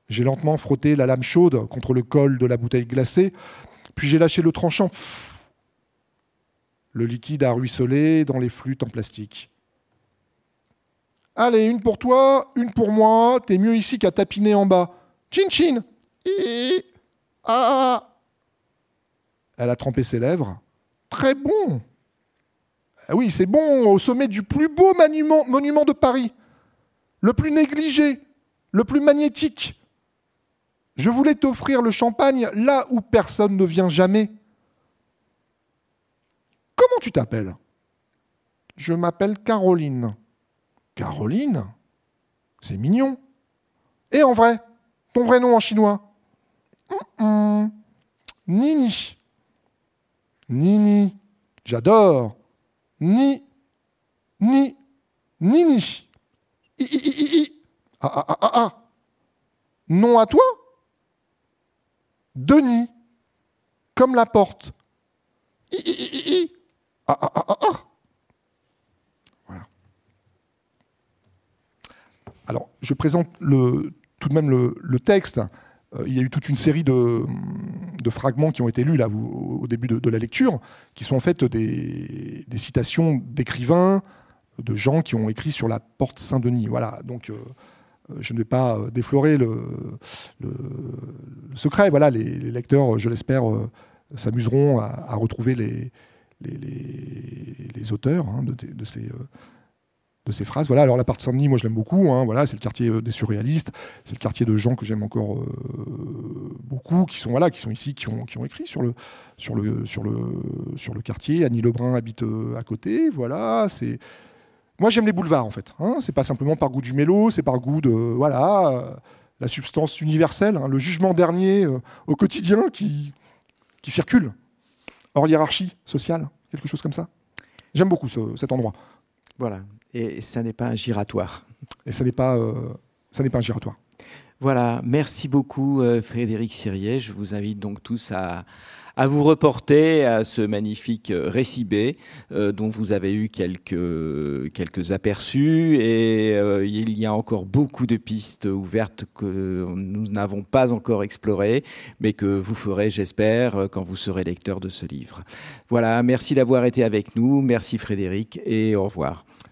j'ai lentement frotté la lame chaude contre le col de la bouteille glacée, puis j'ai lâché le tranchant. Le liquide a ruisselé dans les flûtes en plastique. Allez, une pour toi, une pour moi, t'es mieux ici qu'à tapiner en bas. Chin chin Ah Elle a trempé ses lèvres. Très bon ah oui, c'est bon, au sommet du plus beau monument, monument de Paris, le plus négligé, le plus magnétique. Je voulais t'offrir le champagne là où personne ne vient jamais. Comment tu t'appelles? Je m'appelle Caroline. Caroline? C'est mignon. Et en vrai Ton vrai nom en chinois? Nini. Nini. J'adore ni, ni, ni, ni. I. Ah, ah, ah, ah, ah. Non à toi Denis, comme la porte. Ah, ah, ah, ah, ah. Voilà. Alors, je présente tout de même le, texte. Euh, il y a eu toute une série de, fragments qui ont été lus là, au, début de, la lecture, qui sont en fait des, citations d'écrivains, de gens qui ont écrit sur la porte Saint-Denis. Voilà, donc euh, je ne vais pas euh, déflorer le, secret. Voilà, les, lecteurs, je l'espère, s'amuseront à, retrouver les, les, auteurs hein, de, ces de ces phrases. Voilà, alors la partie Saint-Denis, moi je l'aime beaucoup. Hein, voilà, c'est le quartier euh, des surréalistes, c'est le quartier de gens que j'aime encore euh, beaucoup, qui sont voilà, qui sont ici, qui ont, qui ont écrit sur le sur le sur le sur le quartier. Annie Lebrun habite euh, à côté. Voilà, c'est moi j'aime les boulevards en fait. Hein, c'est pas simplement par goût du mélo, c'est par goût de voilà la substance universelle, hein, le jugement dernier au quotidien qui qui circule hors hiérarchie sociale, quelque chose comme ça. J'aime beaucoup cet endroit. Voilà, et ça n'est pas un giratoire. Et ça n'est pas, euh, ça n'est pas un giratoire. Voilà, merci beaucoup euh, Frédéric Sirier. Je vous invite donc tous à, à vous reporter à ce magnifique récit B dont vous avez eu quelques, quelques aperçus et il y a encore beaucoup de pistes ouvertes que nous n'avons pas encore explorées, mais que vous ferez, j'espère, quand vous serez lecteur de ce livre. Voilà, merci d'avoir été avec nous, merci Frédéric et au revoir.